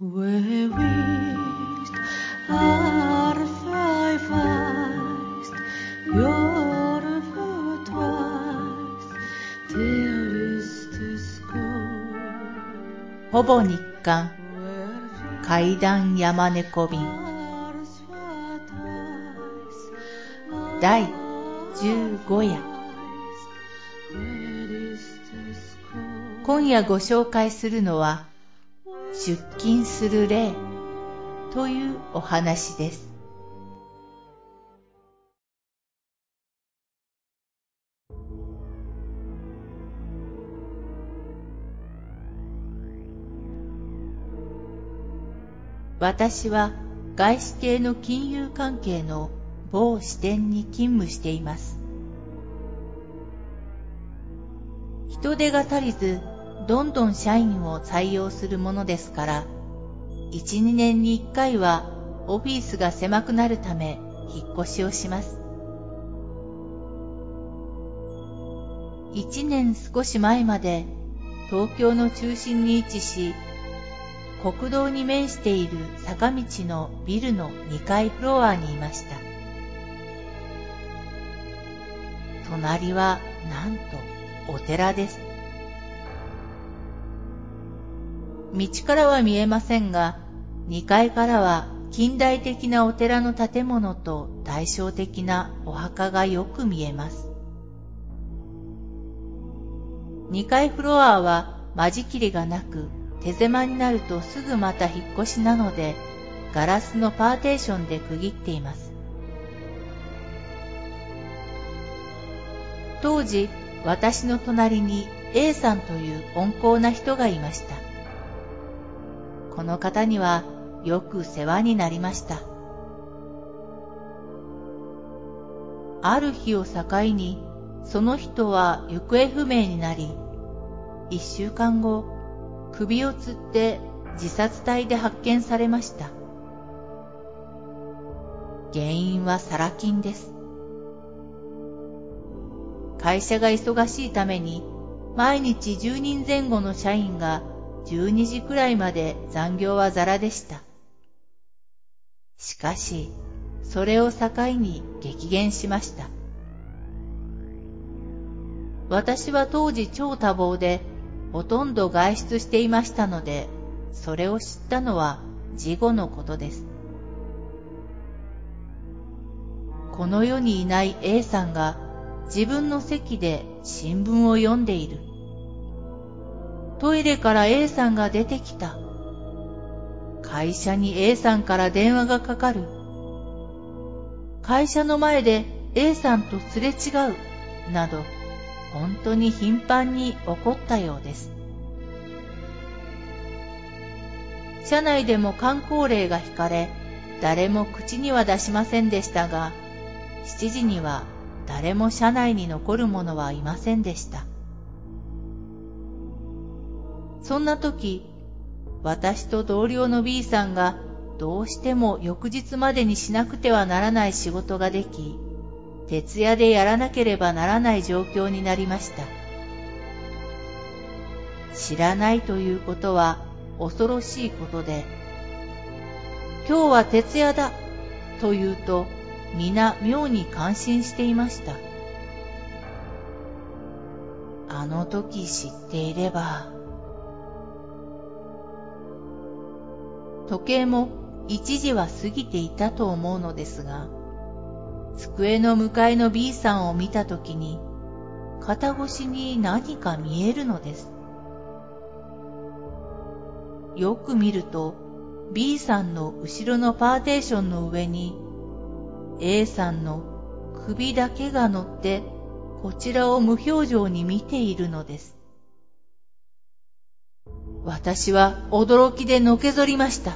ほぼ日刊階段山猫便第15夜今夜ご紹介するのは出勤する霊というお話です。私は外資系の金融関係の某支店に勤務しています。人手が足りず、どんどん社員を採用するものですから、1、2年に1回はオフィスが狭くなるため引っ越しをします。1年少し前まで東京の中心に位置し、国道に面している坂道のビルの2階フロアにいました。隣はなんとお寺です。道からは見えませんが、2階からは近代的なお寺の建物と対照的なお墓がよく見えます。2階フロアは間仕切りがなく、手狭になるとすぐまた引っ越しなので、ガラスのパーテーションで区切っています。当時、私の隣に A さんという温厚な人がいました。この方にはよく世話になりました。ある日を境に、その人は行方不明になり、一週間後、首を吊って自殺体で発見されました。原因はサラ金です。会社が忙しいために、毎日10人前後の社員が12時くらいまで残業はザラでした。しかし、それを境に激減しました。私は当時超多忙で、ほとんど外出していましたので、それを知ったのは事後のことです。この世にいない A さんが自分の席で新聞を読んでいる。トイレから A さんが出てきた。会社に A さんから電話がかかる。会社の前で A さんとすれ違う。など、本当に頻繁に起こったようです。社内でも観光令が引かれ、誰も口には出しませんでしたが、7時には誰も社内に残る者はいませんでした。そんな時、私と同僚の B さんがどうしても翌日までにしなくてはならない仕事ができ、徹夜でやらなければならない状況になりました。知らないということは恐ろしいことで、今日は徹夜だと言うと皆妙に感心していました。あの時知っていれば、時計も一時は過ぎていたと思うのですが、机の向かいの B さんを見たときに、肩越しに何か見えるのです。よく見ると、B さんの後ろのパーテーションの上に、A さんの首だけが乗って、こちらを無表情に見ているのです。私は驚きでのけぞりました。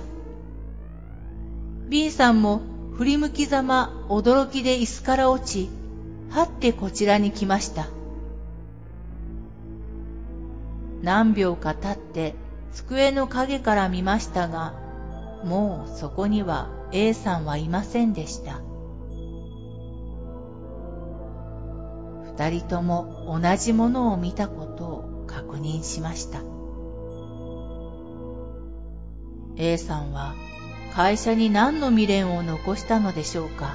B さんも振り向きざま驚きで椅子から落ち、はってこちらに来ました。何秒か経って机の影から見ましたが、もうそこには A さんはいませんでした。二人とも同じものを見たことを確認しました。A さんは会社に何の未練を残したのでしょうか？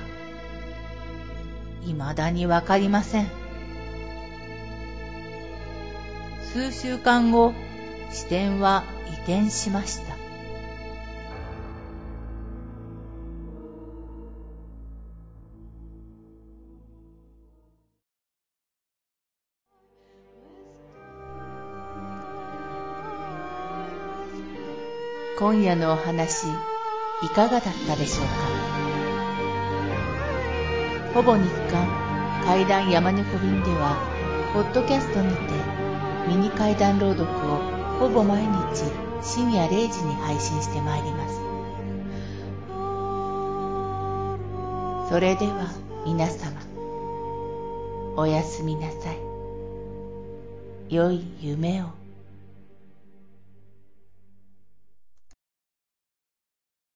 未だにわかりません。数週間後、支店は移転しました。今夜のお話、いかがだったでしょうか？ほぼ日刊怪談山猫便では、ポッドキャストにてミニ怪談朗読をほぼ毎日深夜0時に配信してまいります。それでは皆様、おやすみなさい。良い夢を。